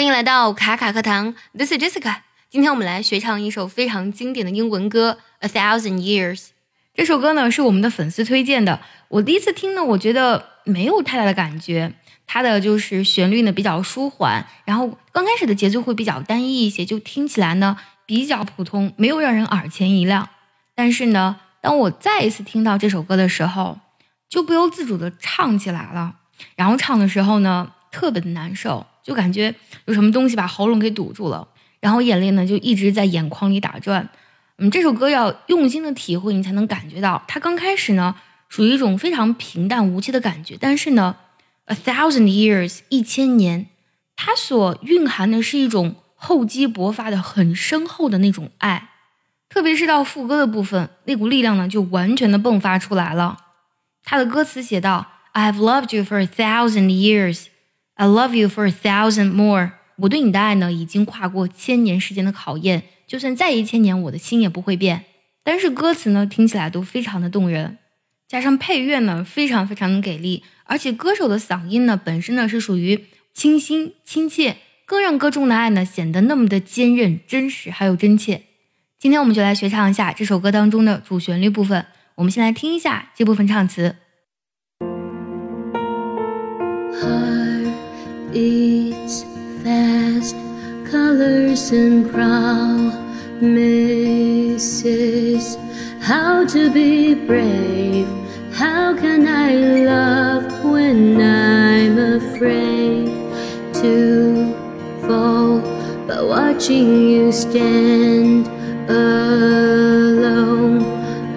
欢迎来到卡卡课堂，This is Jessica。今天我们来学唱一首非常经典的英文歌《A Thousand Years》。这首歌呢是我们的粉丝推荐的。我第一次听呢，我觉得没有太大的感觉。它的就是旋律呢比较舒缓，然后刚开始的节奏会比较单一一些，就听起来呢比较普通，没有让人耳前一亮。但是呢，当我再一次听到这首歌的时候，就不由自主的唱起来了。然后唱的时候呢，特别的难受。就感觉有什么东西把喉咙给堵住了，然后眼泪呢就一直在眼眶里打转。嗯，这首歌要用心的体会，你才能感觉到它刚开始呢属于一种非常平淡无奇的感觉，但是呢，a thousand years 一千年，它所蕴含的是一种厚积薄发的很深厚的那种爱，特别是到副歌的部分，那股力量呢就完全的迸发出来了。他的歌词写道：“I have loved you for a thousand years。” I love you for a thousand more。我对你的爱呢，已经跨过千年时间的考验，就算再一千年，我的心也不会变。但是歌词呢，听起来都非常的动人，加上配乐呢，非常非常的给力，而且歌手的嗓音呢，本身呢是属于清新亲切，更让歌中的爱呢显得那么的坚韧、真实还有真切。今天我们就来学唱一下这首歌当中的主旋律部分。我们先来听一下这部分唱词。Beats fast, colors and promises. How to be brave? How can I love when I'm afraid to fall? But watching you stand alone,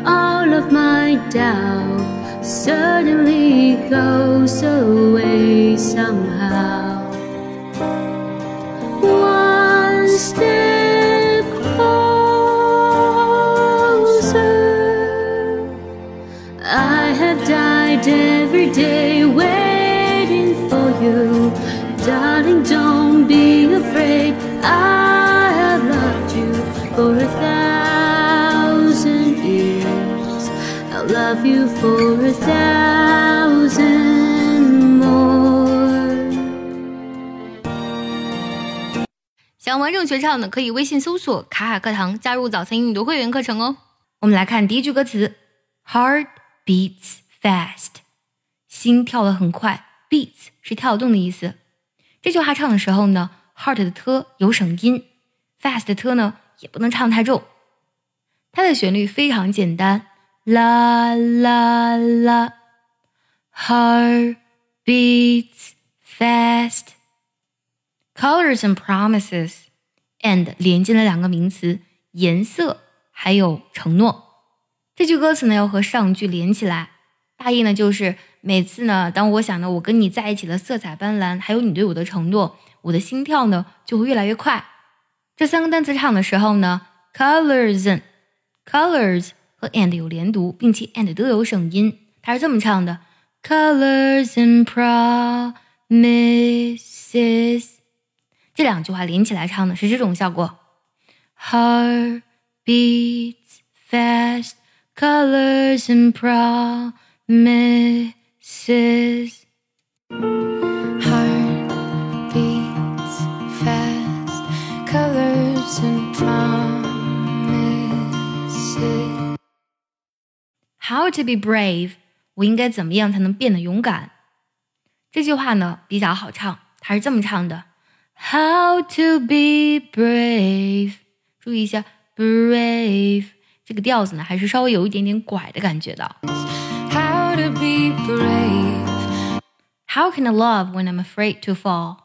all of my doubt suddenly goes away somehow. For a thousand years. I'll love you for a thousand more. 想完整学唱的，可以微信搜索“卡卡课堂”，加入早餐英语的会员课程哦。我们来看第一句歌词：Heart beats fast。心跳的很快，beats 是跳动的意思。这句话唱的时候呢，heart 的 t 有省音，fast 的 t 呢也不能唱太重。它的旋律非常简单，啦啦啦，heart beats fast，colors and promises and 连接了两个名词，颜色还有承诺。这句歌词呢要和上句连起来，大意呢就是。每次呢，当我想到我跟你在一起的色彩斑斓，还有你对我的承诺，我的心跳呢就会越来越快。这三个单词唱的时候呢，colors，colors 和 and 有连读，并且 and 都有省音。它是这么唱的：colors and promises。这两句话连起来唱的是这种效果：heart beats fast，colors and promises。how to be brave 我应该怎么样才能变得勇敢这句话呢比较好唱它是这么唱的 how to be brave 注意一下 brave 这个调子呢还是稍微有一点点拐的感觉的 to be brave. How can I love when I'm afraid to fall?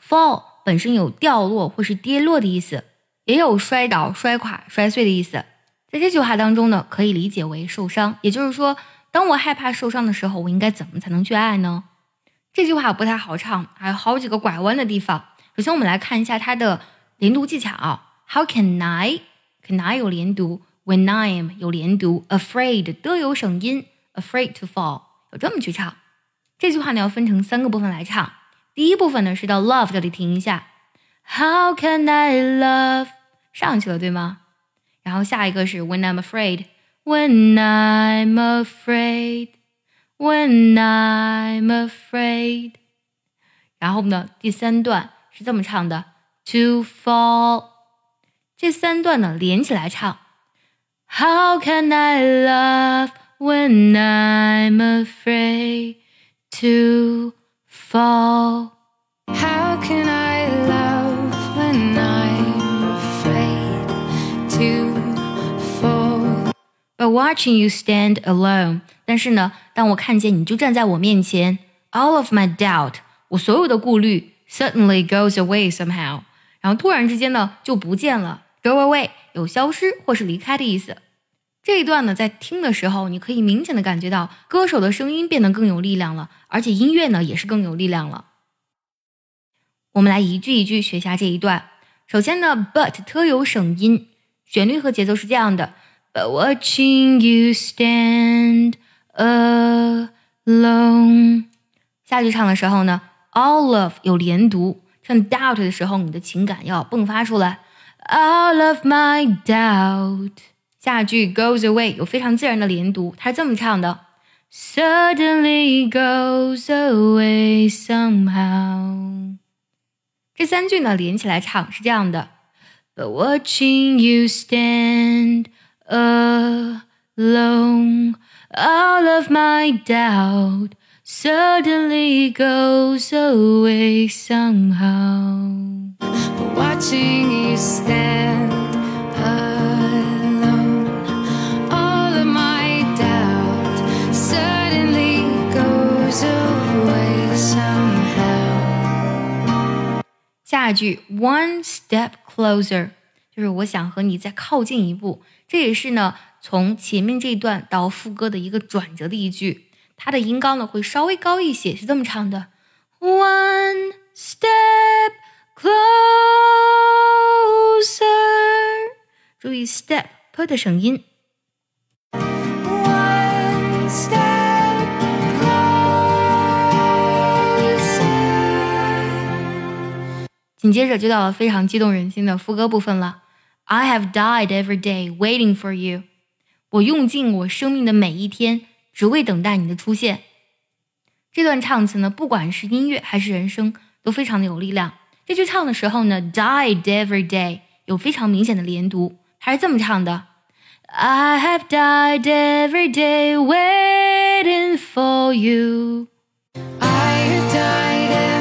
Fall 本身有掉落或是跌落的意思，也有摔倒、摔垮、摔碎的意思。 在这句话当中呢，可以理解为受伤。也就是说，当我害怕受伤的时候，我应该怎么才能去爱呢？这句话不太好唱，还有好几个拐弯的地方。首先，我们来看一下它的连读技巧。How can I？Can I 有连读，When I'm 有连读，Afraid 都有省音。Afraid to fall，有这么去唱。这句话呢要分成三个部分来唱。第一部分呢是到 love 这里停一下。How can I love？上去了对吗？然后下一个是 When I'm afraid，When I'm afraid，When I'm afraid。然后呢第三段是 是这么唱的：To fall。这三段呢连起来唱：How can I love when I'm afraid to fall？ How can watching you stand alone，但是呢，当我看见你就站在我面前，all of my doubt，我所有的顾虑 suddenly goes away somehow，然后突然之间呢就不见了，go away 有消失或是离开的意思。这一段呢，在听的时候，你可以明显的感觉到歌手的声音变得更有力量了，而且音乐呢也是更有力量了。我们来一句一句学下这一段。首先呢，but 特有省音，旋律和节奏是这样的。But watching you stand alone，下句唱的时候呢，all of 有连读，唱 doubt 的时候，你的情感要迸发出来。All of my doubt，下句 goes away 有非常自然的连读，它是这么唱的：Suddenly goes away somehow。这三句呢连起来唱是这样的：But watching you stand alone, all of my doubt suddenly goes away somehow. But watching you stand alone, all of my doubt suddenly goes away somehow. 下句 one step closer 就是我想和你再靠近一步， 这也是呢从前面这一段到副歌的一个转折的一句，它的音高呢会稍微高一些，是这么唱的：one step closer。注意 step p 的声音。One step closer. 紧接着就到了非常激动人心的副歌部分了。I have died every day waiting for you。我用尽我生命的每一天，只为等待你的出现。这段唱词呢，不管是音乐还是人声，都非常的有力量。这句唱的时候呢，died every day 有非常明显的连读，它是这么唱的：I have died every day waiting for you。I have died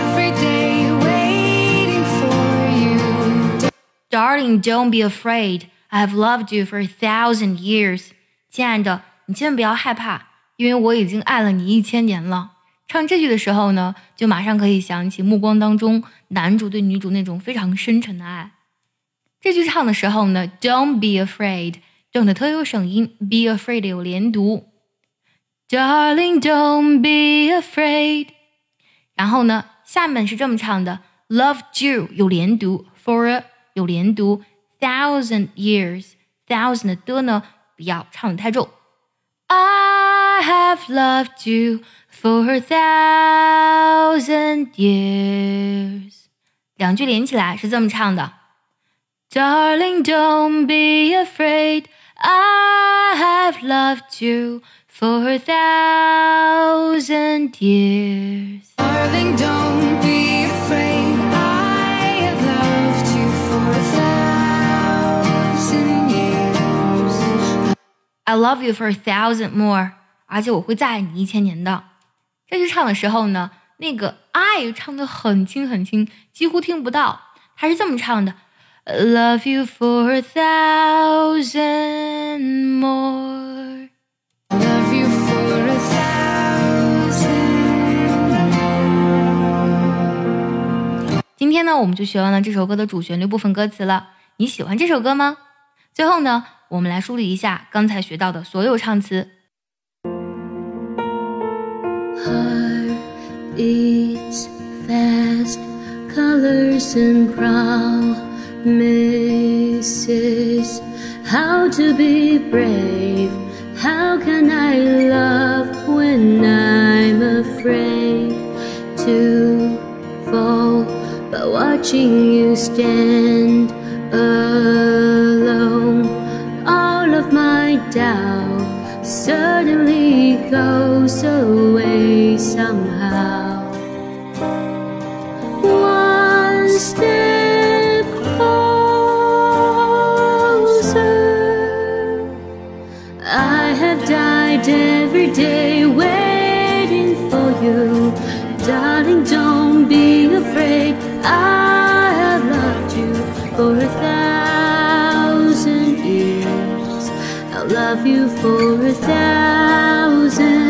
Darling, don't be afraid. I have loved you for a thousand years. 亲爱的，你千万不要害怕，因为我已经爱了你一千年了。唱这句的时候呢，就马上可以想起《目光》当中男主对女主那种非常深沉的爱。这句唱的时候呢，Don't be afraid。Don't 特有省音，be afraid 有连读。Darling, don't be afraid。然后呢，下面是这么唱的：Loved you 有连读，for a 有连读，thousand years thousand 的的呢不要唱的太重。I have loved you for a thousand years。两句连起来是这么唱的：Darling, don't be afraid. I have loved you for a thousand years. Darling, don't be I love you for a thousand more，而且我会再爱你一千年的。这句唱的时候呢，那个 I 唱的很轻很轻，几乎听不到。他是这么唱的：I love you for a thousand more。Love you for a thousand. 今天呢，我们就学完了这首歌的主旋律部分歌词了。你喜欢这首歌吗？最后呢，我们来梳理一下刚才学到的所有唱词。 Heart beats fast, colors and promises. How to be brave? How can I love when I'm afraid to fall? But watching you stand alone, all of my doubt suddenly goes away somehow. One step closer, I have died every day waiting for you. Darling, don't be afraid, I have loved you for a thousand. Love you for a thousand